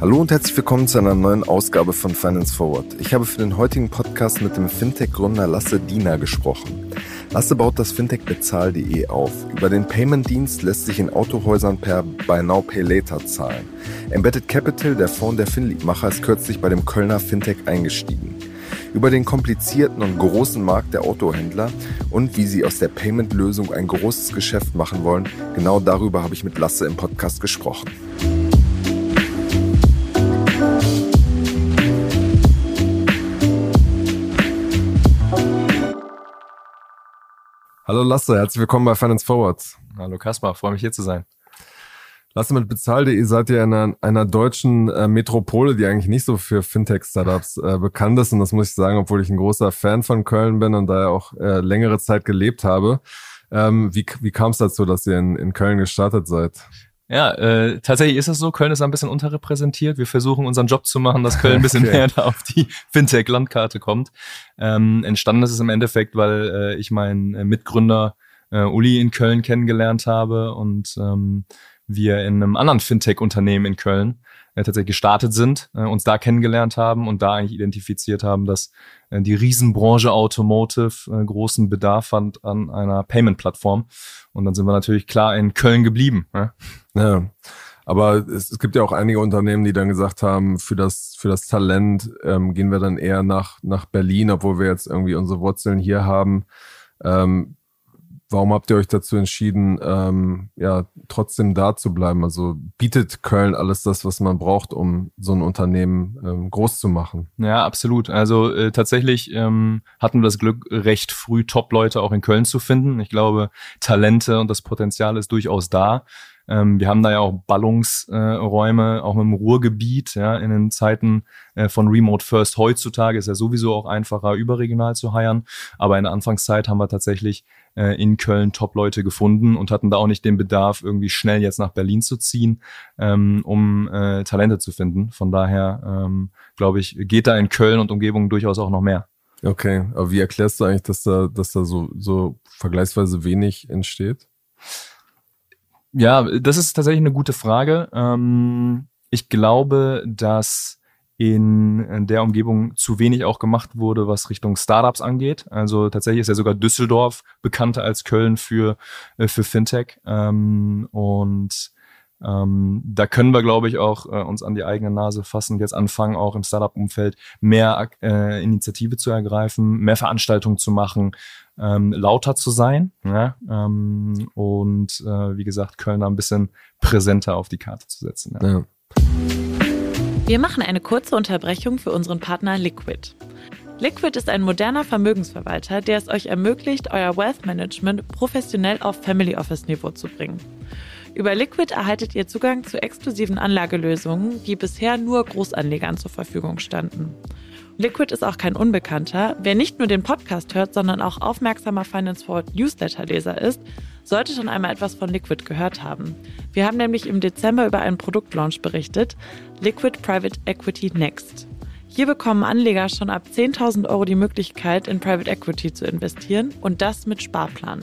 Hallo und herzlich willkommen zu einer neuen Ausgabe von Finance Forward. Ich habe für den heutigen Podcast mit dem Fintech-Gründer Lasse Diener gesprochen. Lasse baut das Fintech bezahl.de auf. Über den Payment-Dienst lässt sich in Autohäusern per Buy Now Pay Later zahlen. Embedded Capital, der Fonds der Finlieb-Macher, ist kürzlich bei dem Kölner Fintech eingestiegen. Über den komplizierten und großen Markt der Autohändler und wie sie aus der Payment-Lösung ein großes Geschäft machen wollen, genau darüber habe ich mit Lasse im Podcast gesprochen. Hallo Lasse, herzlich willkommen bei Finance Forward. Hallo Kaspar, freue mich hier zu sein. Lasse mit bezahl.de seid ihr in einer, einer deutschen äh, Metropole, die eigentlich nicht so für Fintech-Startups äh, bekannt ist. Und das muss ich sagen, obwohl ich ein großer Fan von Köln bin und da ja auch äh, längere Zeit gelebt habe. Ähm, wie wie kam es dazu, dass ihr in, in Köln gestartet seid? Ja, äh, tatsächlich ist es so, Köln ist ein bisschen unterrepräsentiert. Wir versuchen unseren Job zu machen, dass Köln ein bisschen okay. mehr da auf die Fintech-Landkarte kommt. Ähm, entstanden ist es im Endeffekt, weil äh, ich meinen äh, Mitgründer äh, Uli in Köln kennengelernt habe und ähm, wir in einem anderen Fintech-Unternehmen in Köln äh, tatsächlich gestartet sind, äh, uns da kennengelernt haben und da eigentlich identifiziert haben, dass äh, die Riesenbranche Automotive äh, großen Bedarf hat an einer Payment-Plattform. Und dann sind wir natürlich klar in Köln geblieben. Ja. ja. Aber es, es, gibt ja auch einige Unternehmen, die dann gesagt haben, für das, für das Talent ähm, gehen wir dann eher nach, nach Berlin, obwohl wir jetzt irgendwie unsere Wurzeln hier haben. Ähm, Warum habt ihr euch dazu entschieden, ähm, ja, trotzdem da zu bleiben? Also bietet Köln alles das, was man braucht, um so ein Unternehmen ähm, groß zu machen? Ja, absolut. Also äh, tatsächlich ähm, hatten wir das Glück, recht früh Top-Leute auch in Köln zu finden. Ich glaube, Talente und das Potenzial ist durchaus da. Ähm, wir haben da ja auch Ballungsräume, äh, auch im Ruhrgebiet, ja, in den Zeiten äh, von Remote First. Heutzutage ist ja sowieso auch einfacher, überregional zu heiern. Aber in der Anfangszeit haben wir tatsächlich äh, in Köln Top-Leute gefunden und hatten da auch nicht den Bedarf, irgendwie schnell jetzt nach Berlin zu ziehen, ähm, um äh, Talente zu finden. Von daher, ähm, glaube ich, geht da in Köln und Umgebung durchaus auch noch mehr. Okay, aber wie erklärst du eigentlich, dass da, dass da so, so vergleichsweise wenig entsteht? Ja, das ist tatsächlich eine gute Frage. Ähm, ich glaube, dass in der Umgebung zu wenig auch gemacht wurde, was Richtung Startups angeht. Also tatsächlich ist ja sogar Düsseldorf bekannter als Köln für, äh, für Fintech. Ähm, und ähm, da können wir, glaube ich, auch äh, uns an die eigene Nase fassen und jetzt anfangen, auch im Startup-Umfeld mehr äh, Initiative zu ergreifen, mehr Veranstaltungen zu machen, ähm, lauter zu sein ja? ähm, und äh, wie gesagt, Köln da ein bisschen präsenter auf die Karte zu setzen. Ja. ja. Wir machen eine kurze Unterbrechung für unseren Partner Liquid. Liquid ist ein moderner Vermögensverwalter, der es euch ermöglicht, euer Wealth Management professionell auf Family Office Niveau zu bringen. Über Liquid erhaltet ihr Zugang zu exklusiven Anlagelösungen, die bisher nur Großanlegern zur Verfügung standen. Liquid ist auch kein Unbekannter. Wer nicht nur den Podcast hört, sondern auch aufmerksamer Finance Forward Newsletter-Leser ist, sollte schon einmal etwas von Liquid gehört haben. Wir haben nämlich im Dezember über einen Produktlaunch berichtet, Liquid Private Equity Next. Hier bekommen Anleger schon ab 10.000 Euro die Möglichkeit, in Private Equity zu investieren und das mit Sparplan.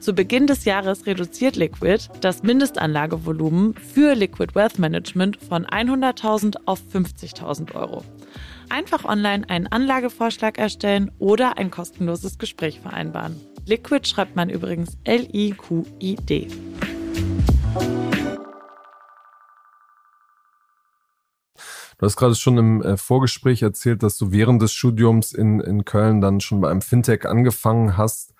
Zu Beginn des Jahres reduziert Liquid das Mindestanlagevolumen für Liquid Wealth Management von 100.000 auf 50.000 Euro. Einfach online einen Anlagevorschlag erstellen oder ein kostenloses Gespräch vereinbaren. Liquid schreibt man übrigens L-I-Q-I-D. Du hast gerade schon im äh, Vorgespräch erzählt, dass du während des Studiums in, in Köln dann schon bei einem Fintech angefangen hast.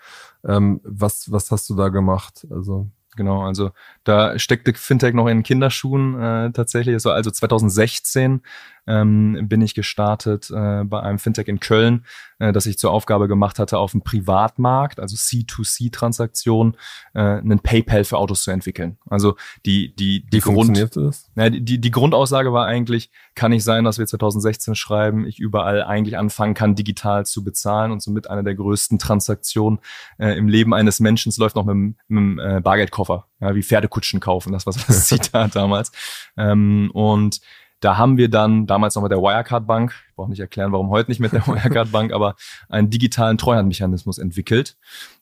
Ähm, was, was hast du da gemacht? Also Genau, also da steckte Fintech noch in Kinderschuhen äh, tatsächlich. Also, also 2016 ähm, bin ich gestartet äh, bei einem Fintech in Köln, äh, das ich zur Aufgabe gemacht hatte, auf dem Privatmarkt, also C2C-Transaktion, äh, einen PayPal für Autos zu entwickeln. Also die die die Wie Grund, das? ja, die, die, Grundaussage war eigentlich, kann nicht sein, dass wir 2016 schreiben, ich überall eigentlich anfangen kann, digital zu bezahlen und somit eine der größten Transaktionen äh, im Leben eines Menschen läuft noch mit, dem äh, Bargeldkoffer, ja, wie Pferdekutschen kaufen, das war so das Zitat damals. Ähm, und da haben wir dann damals noch mit der Wirecard Bank, ich brauche nicht erklären, warum heute nicht mit der Wirecard Bank, aber einen digitalen Treuhandmechanismus entwickelt,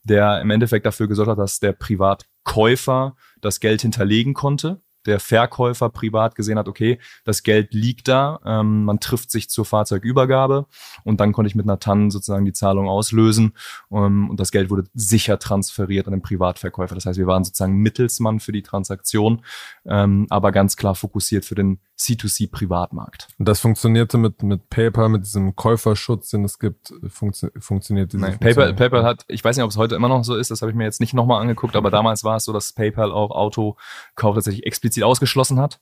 der im Endeffekt dafür gesorgt hat, dass der Privatkäufer das Geld hinterlegen konnte. Der Verkäufer privat gesehen hat, okay, das Geld liegt da, ähm, man trifft sich zur Fahrzeugübergabe und dann konnte ich mit einer TAN sozusagen die Zahlung auslösen ähm, und das Geld wurde sicher transferiert an den Privatverkäufer. Das heißt, wir waren sozusagen Mittelsmann für die Transaktion, ähm, aber ganz klar fokussiert für den C2C-Privatmarkt. Und das funktionierte mit, mit PayPal, mit diesem Käuferschutz, den es gibt, funktio funktioniert diese Nein, PayPal? PayPal hat, ich weiß nicht, ob es heute immer noch so ist, das habe ich mir jetzt nicht nochmal angeguckt, aber damals war es so, dass PayPal auch Autokauf tatsächlich explizit ausgeschlossen hat.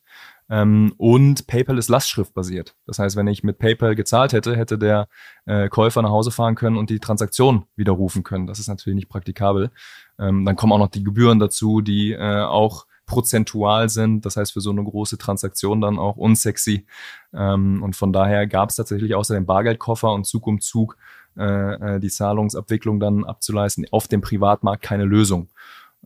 Ähm, und PayPal ist lastschriftbasiert. Das heißt, wenn ich mit PayPal gezahlt hätte, hätte der äh, Käufer nach Hause fahren können und die Transaktion widerrufen können. Das ist natürlich nicht praktikabel. Ähm, dann kommen auch noch die Gebühren dazu, die äh, auch prozentual sind. Das heißt, für so eine große Transaktion dann auch unsexy. Ähm, und von daher gab es tatsächlich außer dem Bargeldkoffer und Zug um Zug äh, äh, die Zahlungsabwicklung dann abzuleisten auf dem Privatmarkt keine Lösung.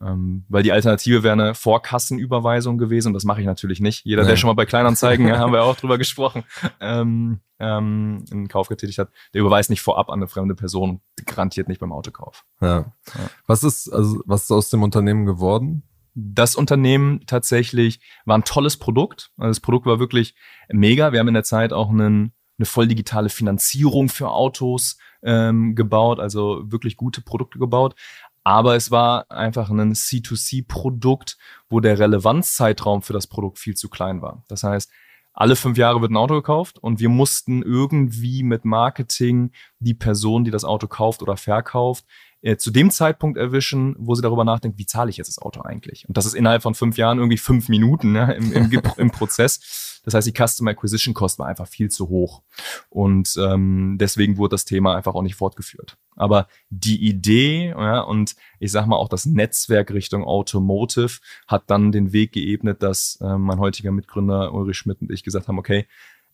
Ähm, weil die Alternative wäre eine Vorkassenüberweisung gewesen und das mache ich natürlich nicht. Jeder, der Nee. schon mal bei Kleinanzeigen, ja, haben wir auch drüber gesprochen, ähm, ähm, einen Kauf getätigt hat, der überweist nicht vorab an eine fremde Person und garantiert nicht beim Autokauf. Ja. Ja. Was ist, also, was ist aus dem Unternehmen geworden? Das Unternehmen tatsächlich war ein tolles Produkt. Also das Produkt war wirklich mega. Wir haben in der Zeit auch einen, eine voll digitale Finanzierung für Autos ähm, gebaut, also wirklich gute Produkte gebaut. Aber es war einfach ein C2C-Produkt, wo der Relevanzzeitraum für das Produkt viel zu klein war. Das heißt, alle fünf Jahre wird ein Auto gekauft und wir mussten irgendwie mit Marketing die Person, die das Auto kauft oder verkauft, äh, zu dem Zeitpunkt erwischen, wo sie darüber nachdenkt, wie zahle ich jetzt das Auto eigentlich? Und das ist innerhalb von fünf Jahren irgendwie fünf Minuten ne, im, im, im Prozess. Das heißt, die Customer Acquisition Cost war einfach viel zu hoch. Und ähm, deswegen wurde das Thema einfach auch nicht fortgeführt. Aber die Idee ja, und ich sag mal auch das Netzwerk Richtung Automotive hat dann den Weg geebnet, dass äh, mein heutiger Mitgründer Ulrich Schmidt und ich gesagt haben, okay,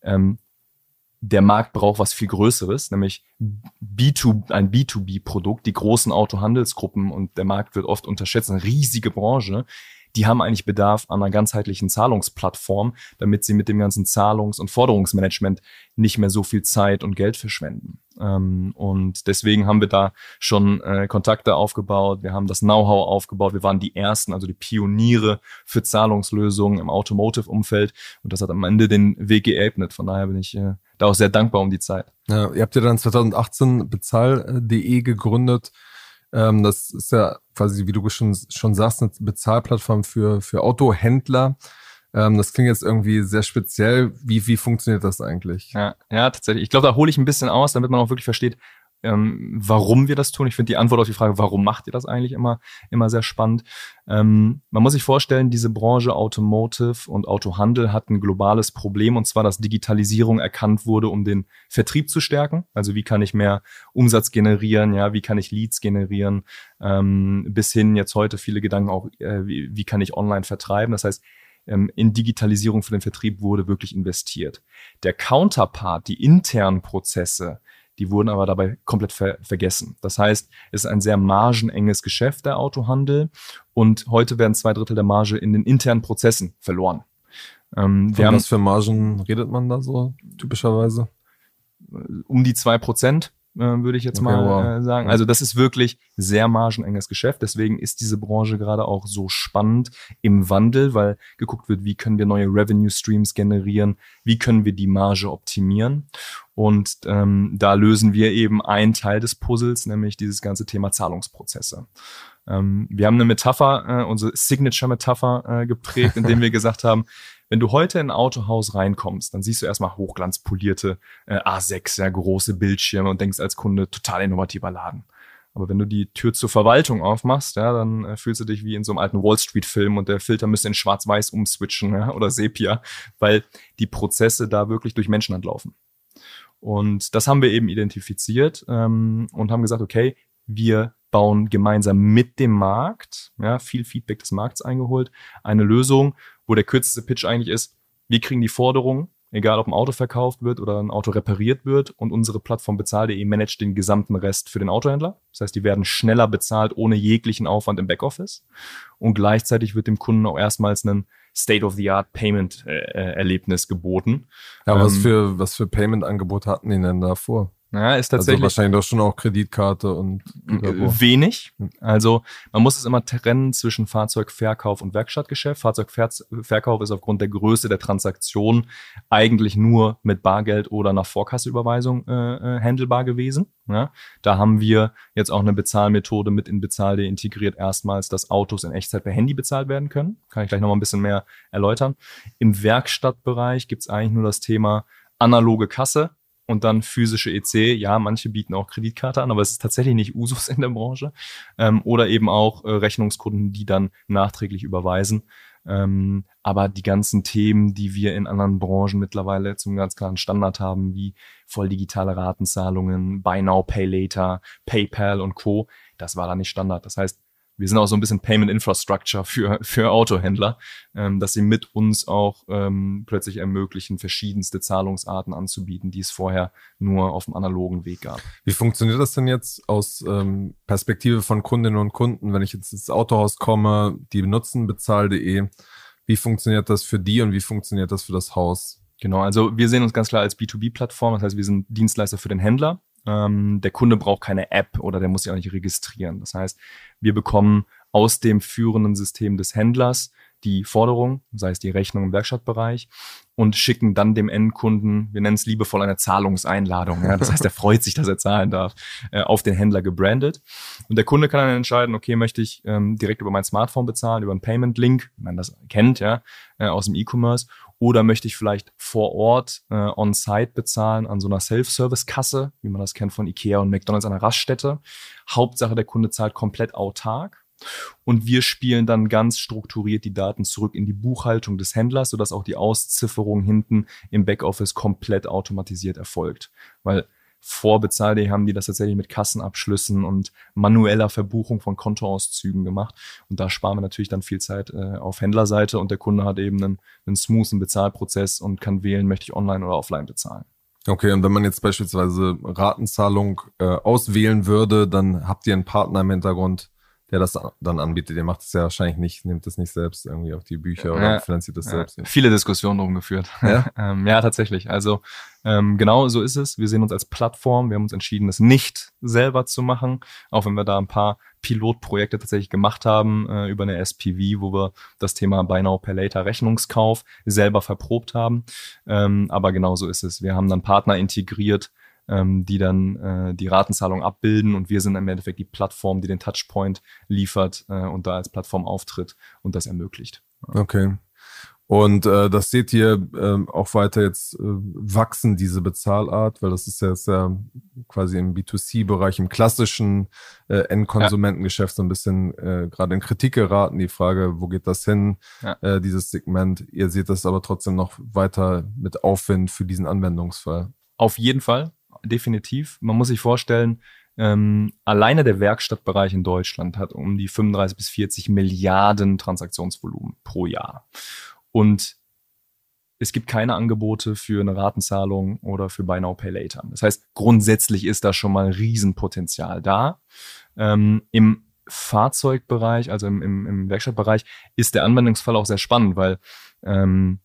ähm, der Markt braucht was viel Größeres, nämlich B2, ein B2B-Produkt, die großen Autohandelsgruppen und der Markt wird oft unterschätzt, eine riesige Branche, die haben eigentlich Bedarf an einer ganzheitlichen Zahlungsplattform, damit sie mit dem ganzen Zahlungs- und Forderungsmanagement nicht mehr so viel Zeit und Geld verschwenden. Ähm, und deswegen haben wir da schon äh, Kontakte aufgebaut, wir haben das Know-how aufgebaut, wir waren die Ersten, also die Pioniere für Zahlungslösungen im Automotive-Umfeld. Und das hat am Ende den Weg geebnet. Von daher bin ich äh, da auch sehr dankbar um die Zeit. Ja, ihr habt ja dann 2018 bezahl.de gegründet. Ähm, das ist ja quasi, wie du schon, schon sagst, eine Bezahlplattform für, für Autohändler. Ähm, das klingt jetzt irgendwie sehr speziell. Wie, wie funktioniert das eigentlich? Ja, ja tatsächlich. Ich glaube, da hole ich ein bisschen aus, damit man auch wirklich versteht, ähm, warum wir das tun. Ich finde die Antwort auf die Frage, warum macht ihr das eigentlich immer, immer sehr spannend. Ähm, man muss sich vorstellen, diese Branche Automotive und Autohandel hat ein globales Problem und zwar, dass Digitalisierung erkannt wurde, um den Vertrieb zu stärken. Also wie kann ich mehr Umsatz generieren, ja, wie kann ich Leads generieren, ähm, bis hin jetzt heute viele Gedanken auch, äh, wie, wie kann ich online vertreiben. Das heißt, ähm, in Digitalisierung für den Vertrieb wurde wirklich investiert. Der Counterpart, die internen Prozesse, die wurden aber dabei komplett ver vergessen. Das heißt, es ist ein sehr margenenges Geschäft, der Autohandel. Und heute werden zwei Drittel der Marge in den internen Prozessen verloren. Ähm, Von haben was für Margen redet man da so typischerweise? um die zwei Prozent, äh, würde ich jetzt Okay, mal äh, sagen. Also das ist wirklich sehr margenenges Geschäft. Deswegen ist diese Branche gerade auch so spannend im Wandel, weil geguckt wird, wie können wir neue Revenue Streams generieren, wie können wir die Marge optimieren. Und ähm, da lösen wir eben einen Teil des Puzzles, nämlich dieses ganze Thema Zahlungsprozesse. Ähm, wir haben eine Metapher, äh, unsere Signature-Metapher äh, geprägt, indem wir gesagt haben, wenn du heute in ein Autohaus reinkommst, dann siehst du erstmal hochglanzpolierte äh, A6, ja, große Bildschirme und denkst als Kunde total innovativer Laden. Aber wenn du die Tür zur Verwaltung aufmachst, ja, dann äh, fühlst du dich wie in so einem alten Wall Street Film und der Filter müsste in Schwarz-Weiß umswitchen ja, oder Sepia, weil die Prozesse da wirklich durch Menschenhand laufen. Und das haben wir eben identifiziert ähm, und haben gesagt, okay, wir bauen gemeinsam mit dem Markt, ja, viel Feedback des Markts eingeholt, eine Lösung, wo der kürzeste Pitch eigentlich ist, wir kriegen die Forderung, egal ob ein Auto verkauft wird oder ein Auto repariert wird und unsere Plattform bezahl.de managt den gesamten Rest für den Autohändler. Das heißt, die werden schneller bezahlt ohne jeglichen Aufwand im Backoffice und gleichzeitig wird dem Kunden auch erstmals ein State-of-the-Art Payment-Erlebnis äh, geboten. Ja, was ähm, für was für Payment-Angebote hatten die denn davor? Ja, ist also tatsächlich. Also wahrscheinlich doch schon auch Kreditkarte und. Wenig. Also man muss es immer trennen zwischen Fahrzeugverkauf und Werkstattgeschäft. Fahrzeugverkauf ist aufgrund der Größe der Transaktion eigentlich nur mit Bargeld oder nach Vorkasseüberweisung äh, äh, handelbar gewesen. Ja, da haben wir jetzt auch eine Bezahlmethode mit in Bezahl.de integriert, erstmals, dass Autos in Echtzeit per Handy bezahlt werden können. Kann ich gleich nochmal ein bisschen mehr erläutern. Im Werkstattbereich gibt's eigentlich nur das Thema analoge Kasse und dann physische EC. Ja, manche bieten auch Kreditkarte an, aber es ist tatsächlich nicht Usus in der Branche. Ähm, oder eben auch äh, Rechnungskunden, die dann nachträglich überweisen. Ähm, aber die ganzen Themen, die wir in anderen Branchen mittlerweile zum ganz klaren Standard haben, wie voll digitale Ratenzahlungen, Buy Now, Pay Later, PayPal und Co., das war da nicht Standard. Das heißt, wir sind auch so ein bisschen Payment Infrastructure für, für Autohändler, ähm, dass sie mit uns auch ähm, plötzlich ermöglichen, verschiedenste Zahlungsarten anzubieten, die es vorher nur auf dem analogen Weg gab. Wie funktioniert das denn jetzt aus ähm, Perspektive von Kundinnen und Kunden, wenn ich jetzt ins Autohaus komme, die benutzen bezahl.de, wie funktioniert das für die und wie funktioniert das für das Haus? Genau, also wir sehen uns ganz klar als B2B-Plattform, das heißt, wir sind Dienstleister für den Händler ähm, der Kunde braucht keine App oder der muss sich auch nicht registrieren. Das heißt, wir bekommen aus dem führenden System des Händlers die Forderung, sei es die Rechnung im Werkstattbereich, und schicken dann dem Endkunden, wir nennen es liebevoll eine Zahlungseinladung. Ja? Das heißt, er freut sich, dass er zahlen darf, äh, auf den Händler gebrandet. Und der Kunde kann dann entscheiden, okay, möchte ich ähm, direkt über mein Smartphone bezahlen, über einen Payment-Link, wenn man das kennt, ja, äh, aus dem E-Commerce, oder möchte ich vielleicht vor Ort äh, on-site bezahlen an so einer Self-Service-Kasse, wie man das kennt von Ikea und McDonalds an der Raststätte. Hauptsache, der Kunde zahlt komplett autark. Und wir spielen dann ganz strukturiert die Daten zurück in die Buchhaltung des Händlers, sodass auch die Auszifferung hinten im Backoffice komplett automatisiert erfolgt. Weil vor Bezahl.de haben die das tatsächlich mit Kassenabschlüssen und manueller Verbuchung von Kontoauszügen gemacht. Und da sparen wir natürlich dann viel Zeit äh, auf Händlerseite und der Kunde hat eben einen, einen smoothen Bezahlprozess und kann wählen, möchte ich online oder offline bezahlen. Okay, und wenn man jetzt beispielsweise Ratenzahlung äh, auswählen würde, dann habt ihr einen Partner im Hintergrund, der das dann anbietet. Ihr macht es ja wahrscheinlich nicht, nimmt es nicht selbst irgendwie auf die Bücher oder ja, finanziert das ja, selbst. Viele Diskussionen drum geführt. Ja? ähm, ja, tatsächlich. Also ähm, genau so ist es. Wir sehen uns als Plattform. Wir haben uns entschieden, es nicht selber zu machen, auch wenn wir da ein paar Pilotprojekte tatsächlich gemacht haben äh, über eine SPV, wo wir das Thema Buy Now Pay Later Rechnungskauf selber verprobt haben. Ähm, aber genau so ist es. Wir haben dann Partner integriert, ähm, die dann äh, die Ratenzahlung abbilden und wir sind im Endeffekt die Plattform, die den Touchpoint liefert äh, und da als Plattform auftritt und das ermöglicht. Okay. Und äh, das seht ihr äh, auch weiter jetzt äh, wachsen, diese Bezahlart, weil das ist ja, ist ja quasi im B2C-Bereich, im klassischen äh, Endkonsumentengeschäft so ein bisschen äh, gerade in Kritik geraten. Die Frage, wo geht das hin, ja. äh, dieses Segment? Ihr seht das aber trotzdem noch weiter mit Aufwind für diesen Anwendungsfall. Auf jeden Fall definitiv. Man muss sich vorstellen, ähm, alleine der Werkstattbereich in Deutschland hat um die 35 bis 40 Milliarden Transaktionsvolumen pro Jahr. Und es gibt keine Angebote für eine Ratenzahlung oder für Buy Now Pay Later. Das heißt, grundsätzlich ist da schon mal ein Riesenpotenzial da. Ähm, Im Fahrzeugbereich, also im, im, im Werkstattbereich, ist der Anwendungsfall auch sehr spannend, weil ähm,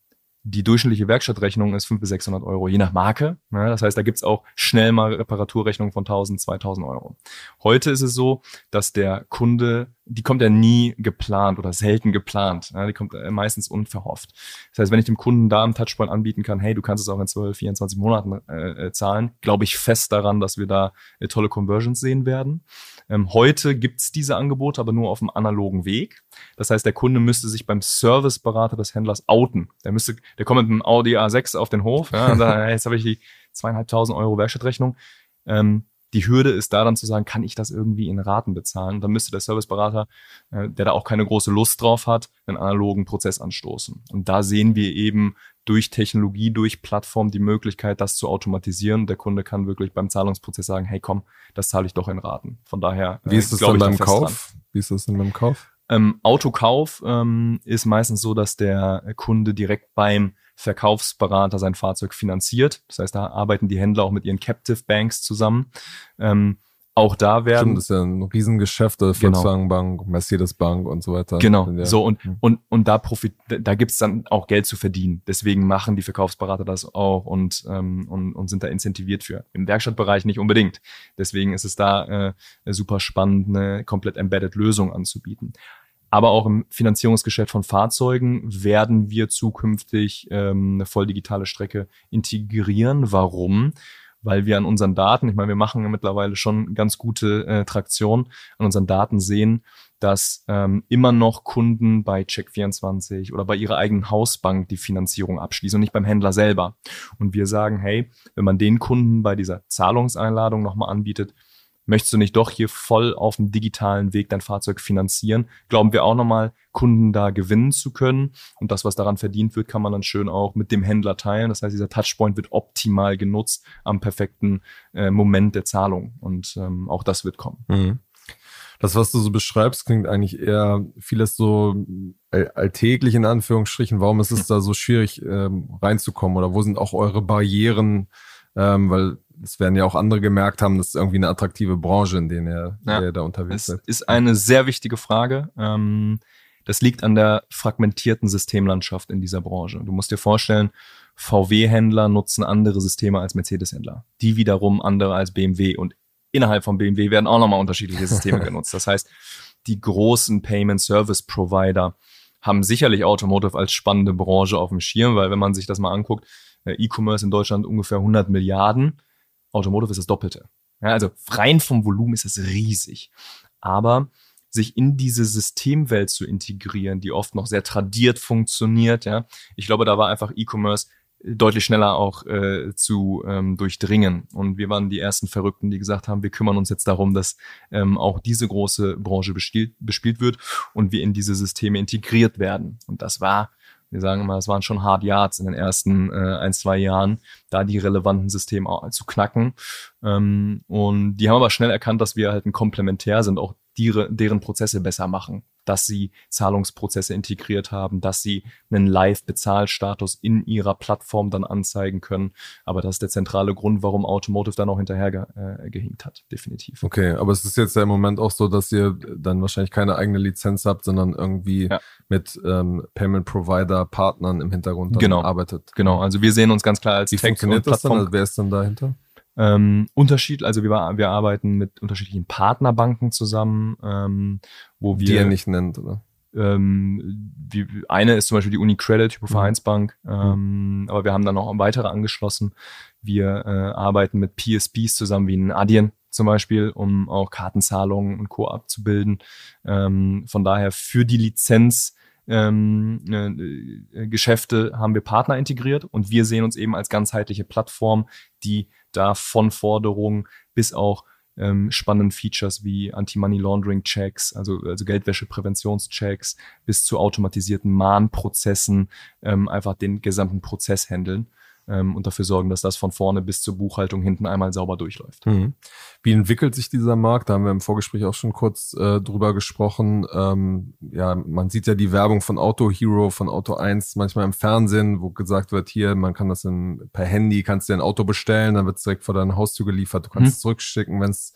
die durchschnittliche Werkstattrechnung ist 500 bis 600 Euro, je nach Marke. Ja, das heißt, da gibt's auch schnell mal Reparaturrechnungen von 1000, 2000 Euro. Heute ist es so, dass der Kunde die kommt ja nie geplant oder selten geplant. Ja, die kommt äh, meistens unverhofft. Das heißt, wenn ich dem Kunden da im Touchpoint anbieten kann, hey, du kannst es auch in 12, 24 Monaten äh, äh, zahlen, glaube ich fest daran, dass wir da äh, tolle Conversions sehen werden. Ähm, heute gibt's diese Angebote, aber nur auf dem analogen Weg. Das heißt, der Kunde müsste sich beim Serviceberater des Händlers outen. Der müsste, der kommt mit einem Audi A6 auf den Hof, ja, und dann, hey, jetzt habe ich die zweieinhalbtausend Euro Werkstattrechnung. Ähm, die Hürde ist da dann zu sagen, kann ich das irgendwie in Raten bezahlen? Und dann müsste der Serviceberater, äh, der da auch keine große Lust drauf hat, einen analogen Prozess anstoßen. Und da sehen wir eben durch Technologie, durch Plattform die Möglichkeit, das zu automatisieren. Der Kunde kann wirklich beim Zahlungsprozess sagen, hey komm, das zahle ich doch in Raten. Von daher. Wie ist das dann beim Kauf? Dran. Wie ist das denn beim Kauf? Ähm, Autokauf ähm, ist meistens so, dass der Kunde direkt beim Verkaufsberater sein Fahrzeug finanziert. Das heißt, da arbeiten die Händler auch mit ihren Captive Banks zusammen. Ähm, auch da werden. Stimmt, das ist ja ein Riesengeschäft, genau. Volkswagen Bank, Mercedes Bank und so weiter. Genau. So und mhm. und und da profit, da gibt's dann auch Geld zu verdienen. Deswegen machen die Verkaufsberater das auch und ähm, und und sind da incentiviert für. Im Werkstattbereich nicht unbedingt. Deswegen ist es da äh, super spannend, eine komplett embedded Lösung anzubieten. Aber auch im Finanzierungsgeschäft von Fahrzeugen werden wir zukünftig ähm, eine voll digitale Strecke integrieren. Warum? Weil wir an unseren Daten, ich meine, wir machen ja mittlerweile schon ganz gute äh, Traktion, an unseren Daten sehen, dass ähm, immer noch Kunden bei Check24 oder bei ihrer eigenen Hausbank die Finanzierung abschließen und nicht beim Händler selber. Und wir sagen, hey, wenn man den Kunden bei dieser Zahlungseinladung nochmal anbietet, möchtest du nicht doch hier voll auf dem digitalen Weg dein Fahrzeug finanzieren? Glauben wir auch nochmal, Kunden da gewinnen zu können. Und das, was daran verdient wird, kann man dann schön auch mit dem Händler teilen. Das heißt, dieser Touchpoint wird optimal genutzt am perfekten äh, Moment der Zahlung. Und ähm, auch das wird kommen. Mhm. Das, was du so beschreibst, klingt eigentlich eher vieles so alltäglich in Anführungsstrichen. Warum ist es da so schwierig ähm, reinzukommen? Oder wo sind auch eure Barrieren? Ähm, weil es werden ja auch andere gemerkt haben, das ist irgendwie eine attraktive Branche, in der er, ja, der da unterwegs ist. ist eine sehr wichtige Frage. Ähm, das liegt an der fragmentierten Systemlandschaft in dieser Branche. Du musst dir vorstellen, VW-Händler nutzen andere Systeme als Mercedes-Händler. Die wiederum andere als BMW. Und innerhalb von BMW werden auch nochmal unterschiedliche Systeme genutzt. Das heißt, die großen Payment Service Provider haben sicherlich Automotive als spannende Branche auf dem Schirm, weil wenn man sich das mal anguckt, E-Commerce in Deutschland ungefähr 100 Milliarden Automotive ist das Doppelte. Ja, also rein vom Volumen ist es riesig. Aber sich in diese Systemwelt zu integrieren, die oft noch sehr tradiert funktioniert, ja, ich glaube, da war einfach E-Commerce deutlich schneller auch äh, zu ähm, durchdringen. Und wir waren die ersten Verrückten, die gesagt haben, wir kümmern uns jetzt darum, dass ähm, auch diese große Branche bespielt, bespielt wird und wir in diese Systeme integriert werden. Und das war wir sagen immer, es waren schon Hard Yards in den ersten äh, ein, zwei Jahren, da die relevanten Systeme zu knacken. Ähm, und die haben aber schnell erkannt, dass wir halt ein Komplementär sind, auch die, deren Prozesse besser machen dass sie Zahlungsprozesse integriert haben, dass sie einen Live-Bezahlstatus in ihrer Plattform dann anzeigen können. Aber das ist der zentrale Grund, warum Automotive dann auch hinterher ge äh, gehinkt hat, definitiv. Okay, aber es ist jetzt ja im Moment auch so, dass ihr dann wahrscheinlich keine eigene Lizenz habt, sondern irgendwie ja. mit ähm, Payment Provider Partnern im Hintergrund genau. arbeitet. Genau, also wir sehen uns ganz klar als Wie Tech funktioniert das dann? Also wer ist dann dahinter? Ähm, Unterschied, also wir, wir arbeiten mit unterschiedlichen Partnerbanken zusammen, ähm, wo wir. Die er nicht nennt, oder? Ähm, wie, eine ist zum Beispiel die UniCredit, Hypovereinsbank, mhm. ähm, aber wir haben dann noch weitere angeschlossen. Wir äh, arbeiten mit PSPs zusammen, wie in Adyen zum Beispiel, um auch Kartenzahlungen und Co. abzubilden. Ähm, von daher für die Lizenz ähm, äh, Geschäfte haben wir Partner integriert und wir sehen uns eben als ganzheitliche Plattform, die da von Forderungen bis auch ähm, spannenden Features wie Anti-Money-Laundering-Checks, also, also Geldwäsche-Präventionschecks, bis zu automatisierten Mahnprozessen ähm, einfach den gesamten Prozess handeln ähm, und dafür sorgen, dass das von vorne bis zur Buchhaltung hinten einmal sauber durchläuft. Mhm. Wie entwickelt sich dieser Markt? Da haben wir im Vorgespräch auch schon kurz äh, drüber gesprochen. Ähm, ja, man sieht ja die Werbung von Auto Hero, von Auto 1 manchmal im Fernsehen, wo gesagt wird, hier, man kann das in, per Handy, kannst dir ein Auto bestellen, dann wird es direkt vor deiner Haustür geliefert, du kannst mhm. es zurückschicken, wenn es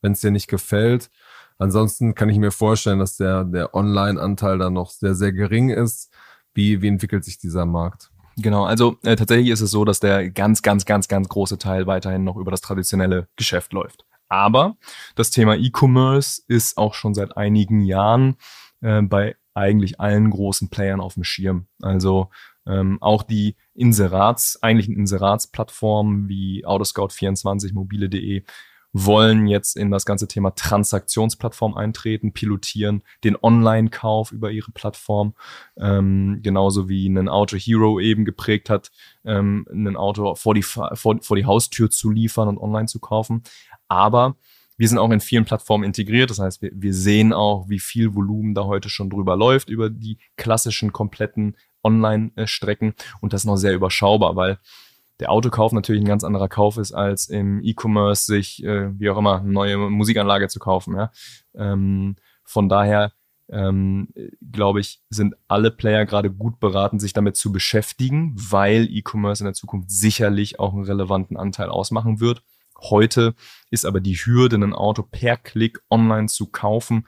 wenn es dir nicht gefällt. Ansonsten kann ich mir vorstellen, dass der, der Online-Anteil da noch sehr, sehr gering ist. Wie, wie entwickelt sich dieser Markt? Genau, also äh, tatsächlich ist es so, dass der ganz, ganz, ganz, ganz große Teil weiterhin noch über das traditionelle Geschäft läuft. Aber das Thema E-Commerce ist auch schon seit einigen Jahren äh, bei eigentlich allen großen Playern auf dem Schirm. Also ähm, auch die Inserats, eigentlichen Inseratsplattformen wie Autoscout24, mobile.de wollen jetzt in das ganze Thema Transaktionsplattform eintreten, pilotieren den Online-Kauf über ihre Plattform, ähm, genauso wie ein Auto Hero eben geprägt hat, ähm, ein Auto vor die, vor, vor die Haustür zu liefern und online zu kaufen. Aber wir sind auch in vielen Plattformen integriert. Das heißt, wir, wir sehen auch, wie viel Volumen da heute schon drüber läuft, über die klassischen kompletten Online-Strecken. Und das ist noch sehr überschaubar, weil der Autokauf natürlich ein ganz anderer Kauf ist, als im E-Commerce sich, äh, wie auch immer, eine neue Musikanlage zu kaufen. Ja? Ähm, von daher ähm, glaube ich, sind alle Player gerade gut beraten, sich damit zu beschäftigen, weil E-Commerce in der Zukunft sicherlich auch einen relevanten Anteil ausmachen wird. Heute ist aber die Hürde, ein Auto per Klick online zu kaufen,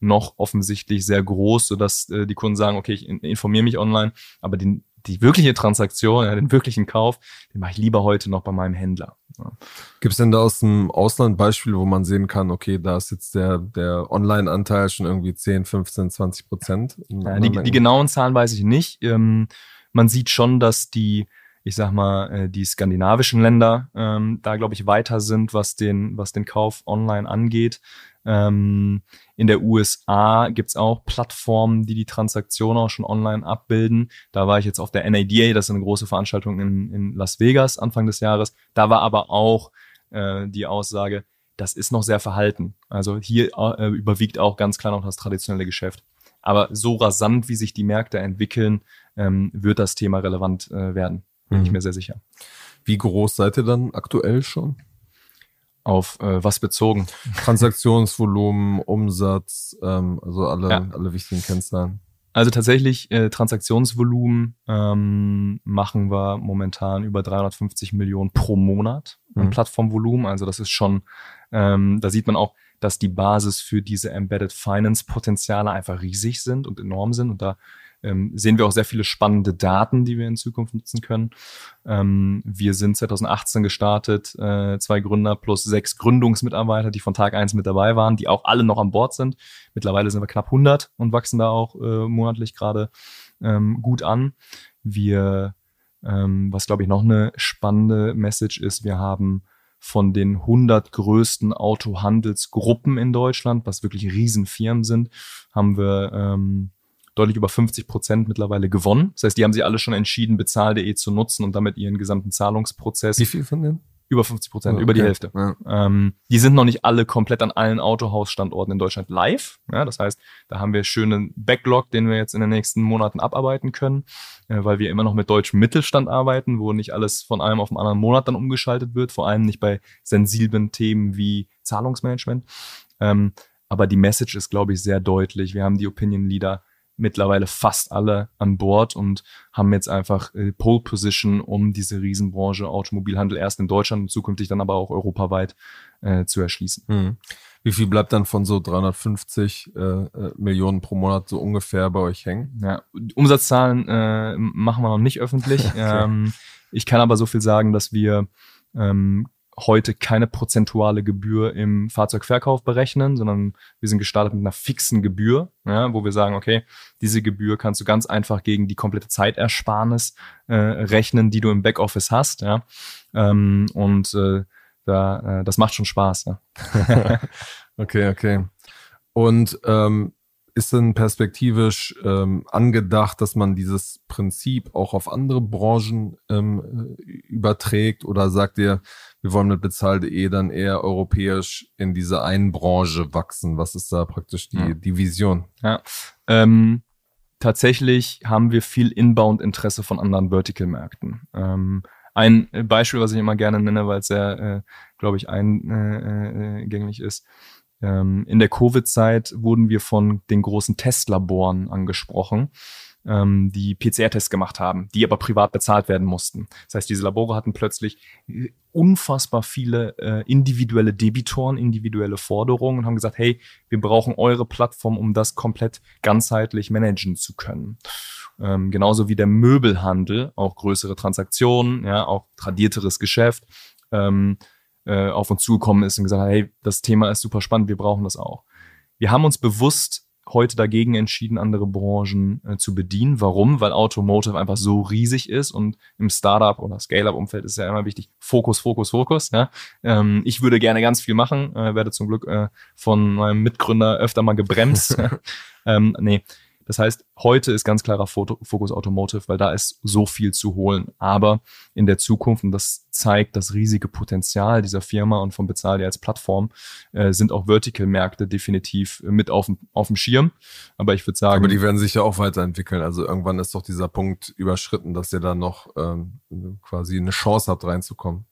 noch offensichtlich sehr groß, sodass äh, die Kunden sagen, okay, ich informiere mich online, aber den, die wirkliche Transaktion, ja, den wirklichen Kauf, den mache ich lieber heute noch bei meinem Händler. Ja. Gibt es denn da aus dem Ausland Beispiele, wo man sehen kann, okay, da ist jetzt der, der Online-Anteil schon irgendwie 10, 15, 20 Prozent? Ja, die, die genauen Zahlen weiß ich nicht. Ähm, man sieht schon, dass die ich sag mal, äh, die skandinavischen Länder ähm, da, glaube ich, weiter sind, was den, was den Kauf online angeht. Ähm, in der USA gibt's auch Plattformen, die die Transaktion auch schon online abbilden. Da war ich jetzt auf der NADA, das ist eine große Veranstaltung in, in Las Vegas Anfang des Jahres. Da war aber auch äh, die Aussage, das ist noch sehr verhalten. Also hier äh, überwiegt auch ganz klar noch das traditionelle Geschäft. Aber so rasant, wie sich die Märkte entwickeln, ähm, wird das Thema relevant äh, werden. Bin mhm. ich mir sehr sicher. Wie groß seid ihr dann aktuell schon? Auf äh, was bezogen? Transaktionsvolumen, Umsatz, ähm, also alle, ja. alle wichtigen Kennzahlen. Also tatsächlich äh, Transaktionsvolumen ähm, machen wir momentan über 350 Millionen pro Monat mhm. Plattformvolumen. Also das ist schon, ähm, da sieht man auch, dass die Basis für diese Embedded Finance Potenziale einfach riesig sind und enorm sind. Und da ähm, sehen wir auch sehr viele spannende Daten, die wir in Zukunft nutzen können. Ähm, wir sind 2018 gestartet, äh, zwei Gründer plus sechs Gründungsmitarbeiter, die von Tag eins mit dabei waren, die auch alle noch an Bord sind. Mittlerweile sind wir knapp 100 und wachsen da auch äh, monatlich gerade ähm, gut an. Wir, ähm, was glaube ich noch eine spannende Message ist, wir haben von den 100 größten Autohandelsgruppen in Deutschland, was wirklich Riesenfirmen sind, haben wir ähm, deutlich über 50 Prozent mittlerweile gewonnen. Das heißt, die haben sich alle schon entschieden, bezahl.de zu nutzen und damit ihren gesamten Zahlungsprozess. Wie viel von denen? Über 50 Prozent, okay. über die Hälfte. Ja. Ähm, die sind noch nicht alle komplett an allen Autohausstandorten in Deutschland live. Ja, das heißt, da haben wir schönen Backlog, den wir jetzt in den nächsten Monaten abarbeiten können, äh, weil wir immer noch mit deutschem Mittelstand arbeiten, wo nicht alles von einem auf den anderen Monat dann umgeschaltet wird, vor allem nicht bei sensiblen Themen wie Zahlungsmanagement. Ähm, aber die Message ist, glaube ich, sehr deutlich. Wir haben die Opinion Leader mittlerweile fast alle an Bord und haben jetzt einfach äh, Pole Position, um diese Riesenbranche Automobilhandel erst in Deutschland und zukünftig dann aber auch europaweit äh, zu erschließen. Mhm. Wie viel bleibt dann von so 350 äh, äh, Millionen pro Monat so ungefähr bei euch hängen? Ja, Umsatzzahlen äh, machen wir noch nicht öffentlich. okay. ähm, ich kann aber so viel sagen, dass wir ähm, heute keine prozentuale Gebühr im Fahrzeugverkauf berechnen, sondern wir sind gestartet mit einer fixen Gebühr, ja, wo wir sagen, okay, diese Gebühr kannst du ganz einfach gegen die komplette Zeitersparnis äh, rechnen, die du im Backoffice hast. Ja. Ähm, und äh, da, äh, das macht schon Spaß. Ja. okay, okay. Und ähm, ist denn perspektivisch ähm, angedacht, dass man dieses Prinzip auch auf andere Branchen ähm, überträgt oder sagt ihr, wir wollen mit bezahl.de dann eher europäisch in diese einen Branche wachsen? Was ist da praktisch die, ja. die Vision? Ja, ähm, tatsächlich haben wir viel Inbound-Interesse von anderen Vertical-Märkten. Ähm, ein Beispiel, was ich immer gerne nenne, weil es sehr, äh, glaube ich, eingängig ist, ähm, in der Covid-Zeit wurden wir von den großen Testlaboren angesprochen, ähm, die PCR-Tests gemacht haben, die aber privat bezahlt werden mussten. Das heißt, diese Labore hatten plötzlich unfassbar viele äh, individuelle Debitoren, individuelle Forderungen und haben gesagt, hey, wir brauchen eure Plattform, um das komplett ganzheitlich managen zu können. Ähm, genauso wie der Möbelhandel, auch größere Transaktionen, ja, auch tradierteres Geschäft. Ähm, äh, auf uns zugekommen ist und gesagt hat, hey, das Thema ist super spannend, wir brauchen das auch. Wir haben uns bewusst heute dagegen entschieden, andere Branchen äh, zu bedienen. Warum? Weil Automotive einfach so riesig ist und im Startup oder Scale-up-Umfeld ist ja immer wichtig, Fokus, Fokus, Fokus. Ja? Ähm, ich würde gerne ganz viel machen, äh, werde zum Glück äh, von meinem Mitgründer öfter mal gebremst. ähm, nee, das heißt, heute ist ganz klarer Fokus Automotive, weil da ist so viel zu holen. Aber in der Zukunft, und das zeigt das riesige Potenzial dieser Firma und von Bezahl als Plattform, äh, sind auch Vertical-Märkte definitiv mit auf dem, auf dem Schirm. Aber ich würde sagen. Aber die werden sich ja auch weiterentwickeln. Also irgendwann ist doch dieser Punkt überschritten, dass ihr da noch ähm, quasi eine Chance habt, reinzukommen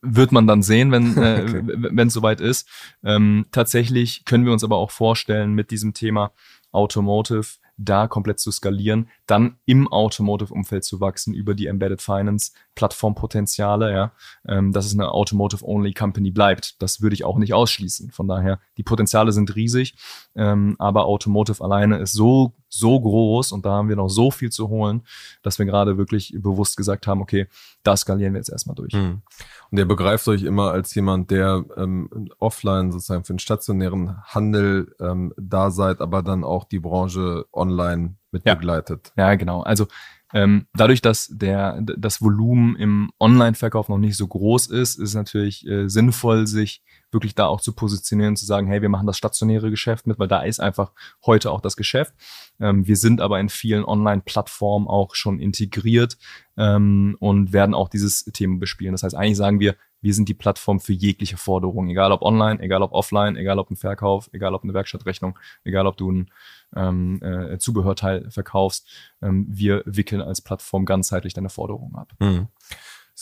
wird man dann sehen, wenn äh, okay. wenn es soweit ist. Ähm, tatsächlich können wir uns aber auch vorstellen, mit diesem Thema Automotive da komplett zu skalieren, dann im Automotive-Umfeld zu wachsen über die Embedded Finance Plattformpotenziale, ja, ähm, dass es eine Automotive-only Company bleibt. Das würde ich auch nicht ausschließen. Von daher, die Potenziale sind riesig, ähm, aber Automotive alleine ist so, so groß und da haben wir noch so viel zu holen, dass wir gerade wirklich bewusst gesagt haben, okay, da skalieren wir jetzt erstmal durch. Hm. Und ihr begreift euch immer als jemand, der ähm, offline sozusagen für den stationären Handel ähm, da seid, aber dann auch die Branche online mit ja. begleitet. Ja, genau. Also ähm, dadurch, dass der, das Volumen im Online-Verkauf noch nicht so groß ist, ist es natürlich äh, sinnvoll, sich wirklich da auch zu positionieren, zu sagen, hey, wir machen das stationäre Geschäft mit, weil da ist einfach heute auch das Geschäft. Ähm, wir sind aber in vielen Online-Plattformen auch schon integriert ähm, und werden auch dieses Thema bespielen. Das heißt, eigentlich sagen wir, wir sind die Plattform für jegliche Forderungen, egal ob online, egal ob offline, egal ob ein Verkauf, egal ob eine Werkstattrechnung, egal ob du ein ähm, äh, Zubehörteil verkaufst. Ähm, wir wickeln als Plattform ganzheitlich deine Forderungen ab. Mhm.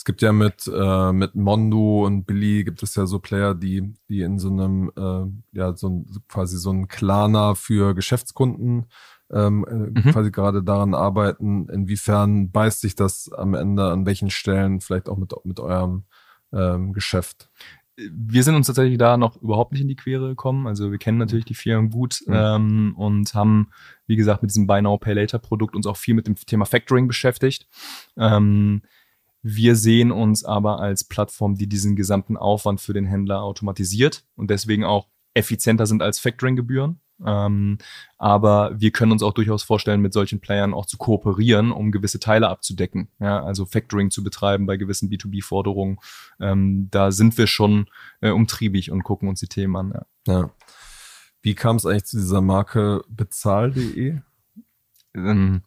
Es gibt ja mit, äh, mit Mondo und Billy gibt es ja so Player, die, die in so einem, äh, ja, so ein, quasi so ein Klarner für Geschäftskunden ähm, äh, mhm. quasi gerade daran arbeiten. Inwiefern beißt sich das am Ende an welchen Stellen vielleicht auch mit, mit eurem ähm, Geschäft? wir sind uns tatsächlich da noch überhaupt nicht in die Quere gekommen. Also wir kennen natürlich die Firmen gut mhm. ähm, und haben, wie gesagt, mit diesem Buy Now Pay Later Produkt uns auch viel mit dem Thema Factoring beschäftigt. Ähm, wir sehen uns aber als Plattform, die diesen gesamten Aufwand für den Händler automatisiert und deswegen auch effizienter sind als Factoring-Gebühren. Ähm, aber wir können uns auch durchaus vorstellen, mit solchen Playern auch zu kooperieren, um gewisse Teile abzudecken. Ja, also Factoring zu betreiben bei gewissen B2B-Forderungen. Ähm, da sind wir schon äh, umtriebig und gucken uns die Themen an. Ja. ja. Wie kam es eigentlich zu dieser Marke bezahl.de? Ähm,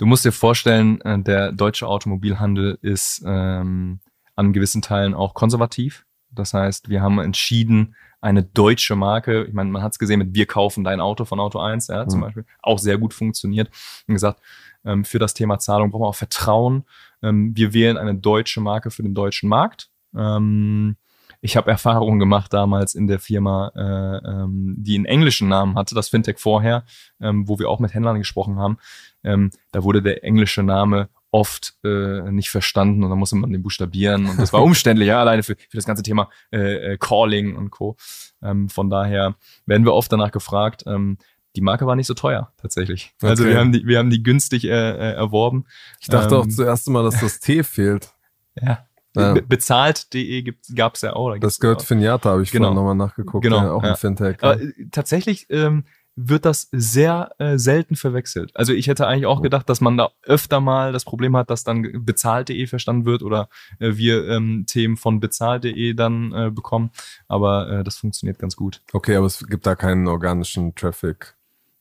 du musst dir vorstellen, äh, der deutsche Automobilhandel ist ähm, an gewissen Teilen auch konservativ. Das heißt, wir haben entschieden, eine deutsche Marke, ich meine, man hat es gesehen mit Wir kaufen dein Auto von Auto 1, ja, zum mhm. Beispiel, auch sehr gut funktioniert. Und gesagt, ähm, für das Thema Zahlung brauchen wir auch Vertrauen. Ähm, wir wählen eine deutsche Marke für den deutschen Markt. Ähm, ich habe Erfahrungen gemacht damals in der Firma, äh, ähm, die einen englischen Namen hatte, das Fintech vorher, ähm, wo wir auch mit Händlern gesprochen haben. Ähm, da wurde der englische Name oft äh, nicht verstanden und dann musste man den buchstabieren und das war umständlich, ja, alleine für, für das ganze Thema äh, äh, Calling und Co. Ähm, von daher werden wir oft danach gefragt. Ähm, die Marke war nicht so teuer tatsächlich. Okay. Also wir haben die, wir haben die günstig äh, äh, erworben. Ich dachte ähm, auch zuerst mal, dass das T fehlt. Ja. Ja. Be bezahlt.de gab es ja auch. Da das gehört Finjata, habe ich genau. vorhin nochmal nachgeguckt. Genau. Ja, auch ja. ein Fintech. Aber, äh, tatsächlich ähm, wird das sehr äh, selten verwechselt. Also ich hätte eigentlich auch gedacht, dass man da öfter mal das Problem hat, dass dann bezahlt.de verstanden wird oder äh, wir ähm, Themen von bezahlt.de dann äh, bekommen. Aber äh, das funktioniert ganz gut. Okay, aber es gibt da keinen organischen Traffic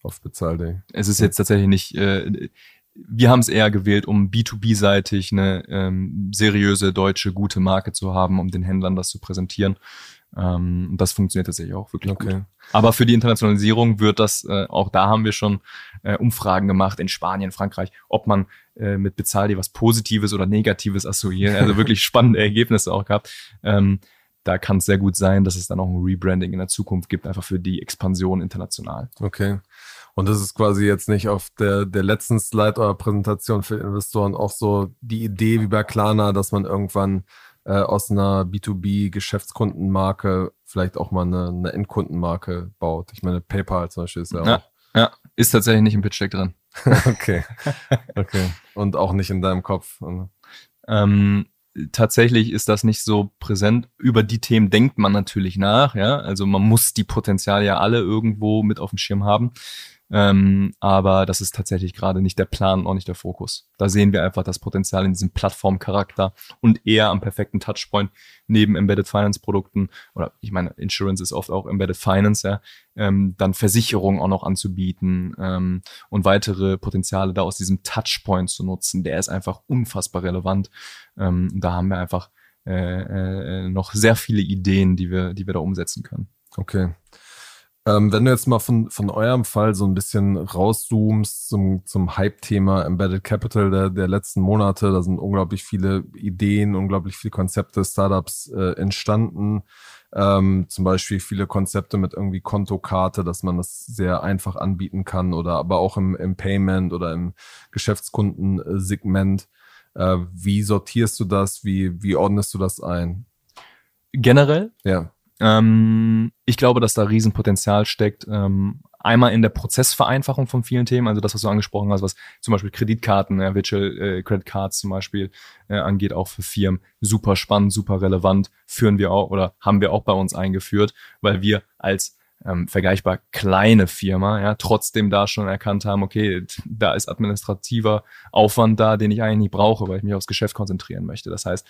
auf bezahlt.de. Es ist jetzt tatsächlich nicht. Wir haben es eher gewählt, um B2B-seitig eine ähm, seriöse deutsche gute Marke zu haben, um den Händlern das zu präsentieren. Ähm, das funktioniert tatsächlich auch wirklich okay. gut. Aber für die Internationalisierung wird das, äh, auch da haben wir schon äh, Umfragen gemacht in Spanien, Frankreich, ob man äh, mit Bezahl was Positives oder Negatives assoziiert. Also wirklich spannende Ergebnisse auch gehabt. Ähm, da kann es sehr gut sein, dass es dann auch ein Rebranding in der Zukunft gibt, einfach für die Expansion international. Okay. Und das ist quasi jetzt nicht auf der, der letzten Slide eurer Präsentation für Investoren auch so die Idee wie bei Klarna, dass man irgendwann äh, aus einer B2B-Geschäftskundenmarke vielleicht auch mal eine, eine Endkundenmarke baut. Ich meine, PayPal zum Beispiel ist ja, ja auch. Ja, ist tatsächlich nicht im Pitch Deck drin. okay. Okay. Und auch nicht in deinem Kopf. Ähm, tatsächlich ist das nicht so präsent. Über die Themen denkt man natürlich nach, ja. Also man muss die Potenziale ja alle irgendwo mit auf dem Schirm haben. Ähm, aber das ist tatsächlich gerade nicht der Plan und auch nicht der Fokus. Da sehen wir einfach das Potenzial in diesem Plattformcharakter und eher am perfekten Touchpoint neben Embedded Finance Produkten oder ich meine, Insurance ist oft auch Embedded Finance, ja, ähm, dann Versicherungen auch noch anzubieten ähm, und weitere Potenziale da aus diesem Touchpoint zu nutzen. Der ist einfach unfassbar relevant. Ähm, da haben wir einfach äh, äh, noch sehr viele Ideen, die wir, die wir da umsetzen können. Okay. Ähm, wenn du jetzt mal von, von eurem Fall so ein bisschen rauszoomst zum, zum Hype-Thema Embedded Capital der, der letzten Monate, da sind unglaublich viele Ideen, unglaublich viele Konzepte, Startups äh, entstanden. Ähm, zum Beispiel viele Konzepte mit irgendwie Kontokarte, dass man das sehr einfach anbieten kann oder aber auch im, im Payment oder im Geschäftskundensegment. Äh, wie sortierst du das? Wie, wie ordnest du das ein? Generell? Ja. Ähm, ich glaube, dass da Riesenpotenzial steckt. Ähm, einmal in der Prozessvereinfachung von vielen Themen, also das, was du angesprochen hast, was zum Beispiel Kreditkarten, ja, Virtual äh, Credit Cards zum Beispiel äh, angeht, auch für Firmen. Super spannend, super relevant, führen wir auch oder haben wir auch bei uns eingeführt, weil wir als ähm, vergleichbar kleine Firma, ja, trotzdem da schon erkannt haben, okay, da ist administrativer Aufwand da, den ich eigentlich nicht brauche, weil ich mich aufs Geschäft konzentrieren möchte. Das heißt,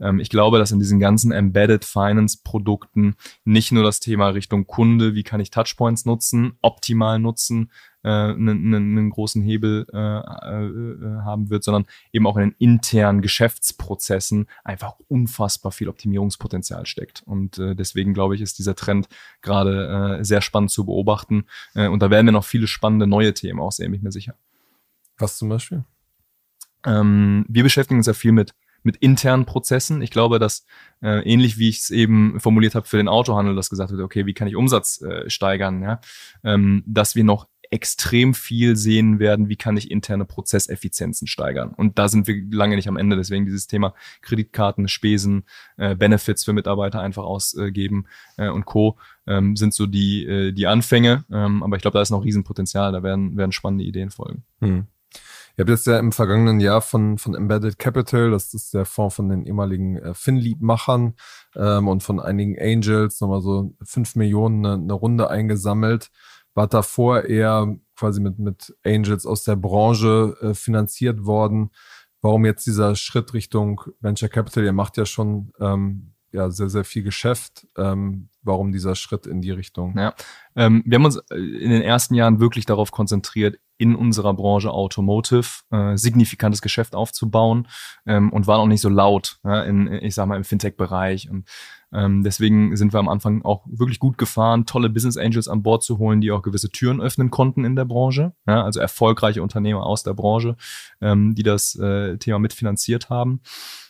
ähm, ich glaube, dass in diesen ganzen Embedded Finance Produkten nicht nur das Thema Richtung Kunde, wie kann ich Touchpoints nutzen, optimal nutzen, einen, äh, einen großen Hebel äh, äh, haben wird, sondern eben auch in den internen Geschäftsprozessen einfach unfassbar viel Optimierungspotenzial steckt. Und äh, deswegen glaube ich, ist dieser Trend gerade äh, sehr spannend zu beobachten. Äh, und da werden wir noch viele spannende neue Themen auch sehen, bin ich mir sicher. Was zum Beispiel? Ähm, wir beschäftigen uns ja viel mit mit internen Prozessen. Ich glaube, dass äh, ähnlich wie ich es eben formuliert habe für den Autohandel, das gesagt wird, okay, wie kann ich Umsatz äh, steigern, ja, ähm, dass wir noch extrem viel sehen werden, wie kann ich interne Prozesseffizienzen steigern. Und da sind wir lange nicht am Ende. Deswegen dieses Thema Kreditkarten, Spesen, äh, Benefits für Mitarbeiter einfach ausgeben äh, und Co. Ähm, sind so die, äh, die Anfänge. Ähm, aber ich glaube, da ist noch Riesenpotenzial. Da werden, werden spannende Ideen folgen. Hm. Ihr habt jetzt ja im vergangenen Jahr von, von Embedded Capital, das ist der Fonds von den ehemaligen äh, FinLeap-Machern ähm, und von einigen Angels nochmal so fünf Millionen eine, eine Runde eingesammelt war davor eher quasi mit, mit Angels aus der Branche äh, finanziert worden. Warum jetzt dieser Schritt Richtung Venture Capital? Ihr macht ja schon ähm, ja, sehr, sehr viel Geschäft. Ähm, warum dieser Schritt in die Richtung? Ja, ähm, wir haben uns äh, in den ersten Jahren wirklich darauf konzentriert, in unserer Branche Automotive äh, signifikantes Geschäft aufzubauen ähm, und waren auch nicht so laut ja, in, ich sag mal, im Fintech-Bereich. Und ähm, deswegen sind wir am Anfang auch wirklich gut gefahren, tolle Business Angels an Bord zu holen, die auch gewisse Türen öffnen konnten in der Branche. Ja, also erfolgreiche Unternehmer aus der Branche, ähm, die das äh, Thema mitfinanziert haben.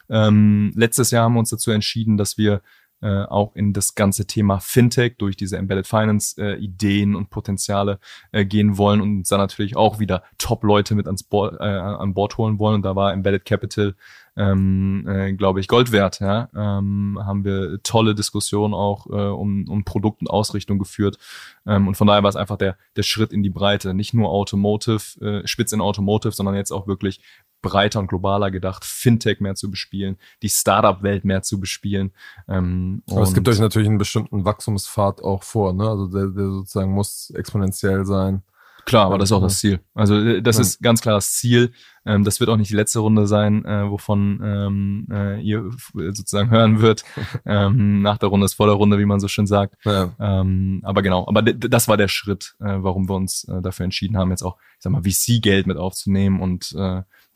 Ähm, letztes Jahr haben wir uns dazu entschieden, dass wir äh, auch in das ganze Thema Fintech durch diese Embedded Finance äh, Ideen und Potenziale äh, gehen wollen und dann natürlich auch wieder Top-Leute mit ans Board, äh, an Bord holen wollen. Und da war Embedded Capital, ähm, äh, glaube ich, Gold wert. Ja? Ähm, haben wir tolle Diskussionen auch äh, um, um Produkt und Ausrichtung geführt. Ähm, und von daher war es einfach der, der Schritt in die Breite. Nicht nur Automotive, äh, spitz in Automotive, sondern jetzt auch wirklich breiter und globaler gedacht, Fintech mehr zu bespielen, die Startup-Welt mehr zu bespielen. Ähm, Aber es gibt euch natürlich einen bestimmten Wachstumspfad auch vor, ne? Also der, der sozusagen muss exponentiell sein. Klar, aber das ist auch das Ziel. Also äh, das ja. ist ganz klar das Ziel. Ähm, das wird auch nicht die letzte Runde sein, äh, wovon ähm, äh, ihr sozusagen hören wird. ähm, nach der Runde ist vor der Runde, wie man so schön sagt. Ja. Aber genau, aber das war der Schritt, warum wir uns dafür entschieden haben, jetzt auch, ich sag mal, VC-Geld mit aufzunehmen und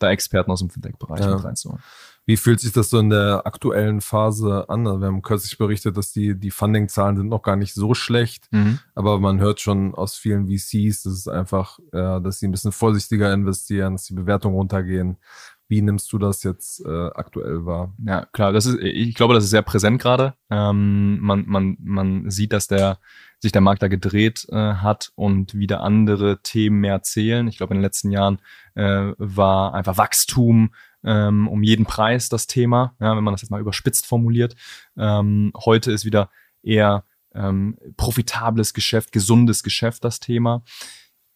da Experten aus dem Fintech-Bereich ja. mit reinzuholen. Wie fühlt sich das so in der aktuellen Phase an? Also wir haben kürzlich berichtet, dass die, die Funding-Zahlen sind noch gar nicht so schlecht, mhm. aber man hört schon aus vielen VCs, dass es einfach, ja, dass sie ein bisschen vorsichtiger investieren, dass die Bewertungen runtergehen. Wie nimmst du das jetzt äh, aktuell wahr? Ja, klar, das ist, ich glaube, das ist sehr präsent gerade. Ähm, man, man, man sieht, dass der sich der Markt da gedreht äh, hat und wieder andere Themen mehr zählen. Ich glaube, in den letzten Jahren äh, war einfach Wachstum ähm, um jeden Preis das Thema, ja, wenn man das jetzt mal überspitzt formuliert. Ähm, heute ist wieder eher ähm, profitables Geschäft, gesundes Geschäft das Thema.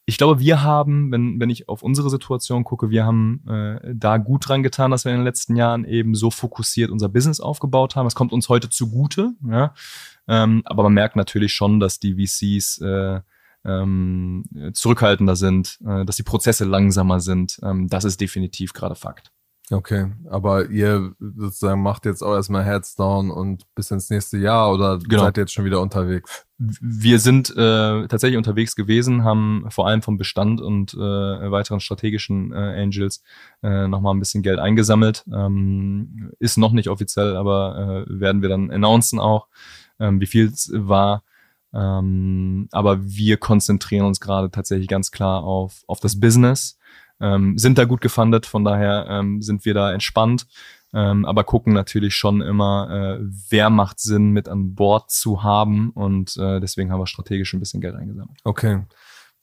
Ich glaube, wir haben, wenn, wenn ich auf unsere Situation gucke, wir haben äh, da gut dran getan, dass wir in den letzten Jahren eben so fokussiert unser Business aufgebaut haben. Es kommt uns heute zugute, ja. Ähm, aber man merkt natürlich schon, dass die VCs äh, ähm, zurückhaltender sind, äh, dass die Prozesse langsamer sind. Ähm, das ist definitiv gerade Fakt. Okay, aber ihr sozusagen macht jetzt auch erstmal Heads down und bis ins nächste Jahr oder genau. seid ihr jetzt schon wieder unterwegs? Wir sind äh, tatsächlich unterwegs gewesen, haben vor allem vom Bestand und äh, weiteren strategischen äh, Angels äh, nochmal ein bisschen Geld eingesammelt. Ähm, ist noch nicht offiziell, aber äh, werden wir dann announcen auch, ähm, wie viel es war. Ähm, aber wir konzentrieren uns gerade tatsächlich ganz klar auf, auf das Business ähm, sind da gut gefundet, von daher ähm, sind wir da entspannt, ähm, aber gucken natürlich schon immer, äh, wer macht Sinn mit an Bord zu haben und äh, deswegen haben wir strategisch ein bisschen Geld eingesammelt. Okay.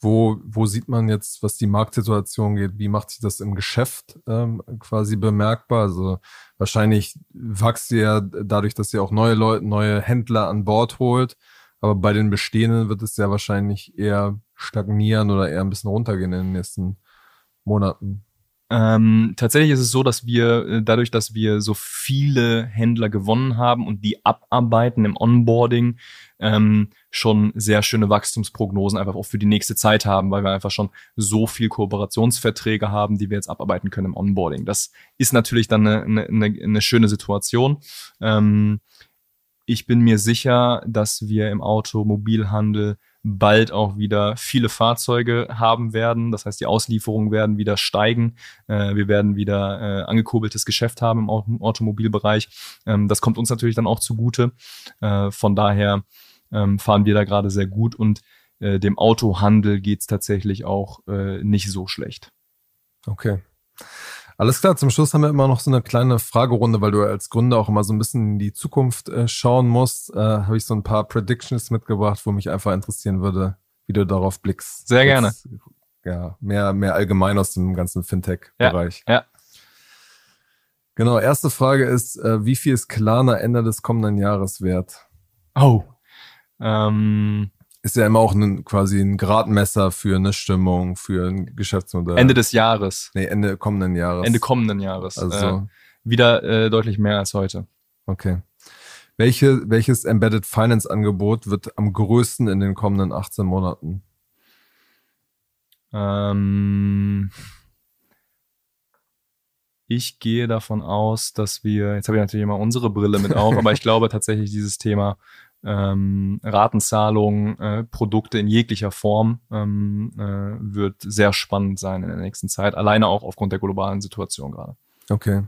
Wo, wo sieht man jetzt, was die Marktsituation geht? Wie macht sich das im Geschäft ähm, quasi bemerkbar? Also wahrscheinlich wächst ihr ja dadurch, dass ihr auch neue Leute, neue Händler an Bord holt. Aber bei den bestehenden wird es ja wahrscheinlich eher stagnieren oder eher ein bisschen runtergehen in den nächsten Monaten? Ähm, tatsächlich ist es so, dass wir äh, dadurch, dass wir so viele Händler gewonnen haben und die abarbeiten im Onboarding, ähm, schon sehr schöne Wachstumsprognosen einfach auch für die nächste Zeit haben, weil wir einfach schon so viel Kooperationsverträge haben, die wir jetzt abarbeiten können im Onboarding. Das ist natürlich dann eine, eine, eine schöne Situation. Ähm, ich bin mir sicher, dass wir im Automobilhandel bald auch wieder viele Fahrzeuge haben werden. Das heißt, die Auslieferungen werden wieder steigen. Äh, wir werden wieder äh, angekurbeltes Geschäft haben im, Auto Automobilbereich. Ähm, das kommt uns natürlich dann auch zugute. Äh, von daher ähm, fahren wir da gerade sehr gut und äh, dem Autohandel geht's tatsächlich auch äh, nicht so schlecht. Okay. Alles klar, zum Schluss haben wir immer noch so eine kleine Fragerunde, weil du als Gründer auch immer so ein bisschen in die Zukunft äh, schauen musst. Äh, Habe ich so ein paar Predictions mitgebracht, wo mich einfach interessieren würde, wie du darauf blickst. Sehr gerne. Jetzt, ja, mehr, mehr allgemein aus dem ganzen Fintech-Bereich. Ja, ja. Genau, erste Frage ist, äh, wie viel ist Klarna Ende des kommenden Jahres wert? Oh. Ähm, ist ja immer auch ein, quasi ein Gradmesser für eine Stimmung, für ein Geschäftsmodell. Ende des Jahres. Nee, Ende kommenden Jahres. Ende kommenden Jahres. Also äh, wieder äh, deutlich mehr als heute. Okay. Welche, welches Embedded Finance Angebot wird am größten in den kommenden 18 Monaten? Ähm, ich gehe davon aus, dass wir, jetzt habe ich natürlich immer unsere Brille mit auf, aber ich glaube tatsächlich dieses Thema ähm, Ratenzahlungen, äh, Produkte in jeglicher Form ähm, äh, wird sehr spannend sein in der nächsten Zeit, alleine auch aufgrund der globalen Situation gerade. Okay.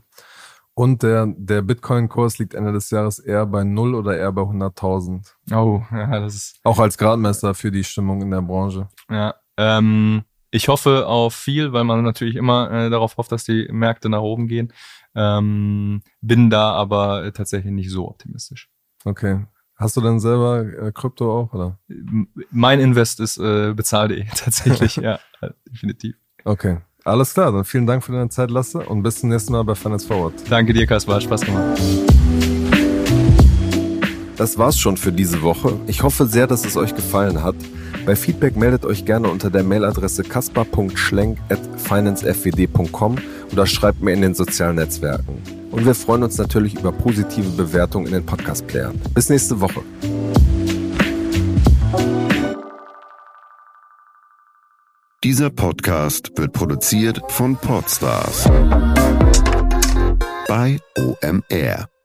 Und der, der Bitcoin-Kurs liegt Ende des Jahres eher bei null oder eher bei 100.000? Oh, ja, das ist. Auch als Gradmesser für die Stimmung in der Branche. Ja, ähm, ich hoffe auf viel, weil man natürlich immer äh, darauf hofft, dass die Märkte nach oben gehen. Ähm, bin da aber tatsächlich nicht so optimistisch. Okay. Hast du denn selber äh, Krypto auch, oder? Mein Invest ist äh, bezahl.de tatsächlich, ja, definitiv. Okay. Alles klar, dann vielen Dank für deine Zeit, Lasse, und bis zum nächsten Mal bei Finance Forward. Danke dir, Kaspar, hat Spaß gemacht. Das war's schon für diese Woche. Ich hoffe sehr, dass es euch gefallen hat. Bei Feedback meldet euch gerne unter der Mailadresse kaspar.schlenk.financefwd.com oder schreibt mir in den sozialen Netzwerken. Und wir freuen uns natürlich über positive Bewertungen in den Podcast-Playern. Bis nächste Woche. Dieser Podcast wird produziert von Podstars bei OMR.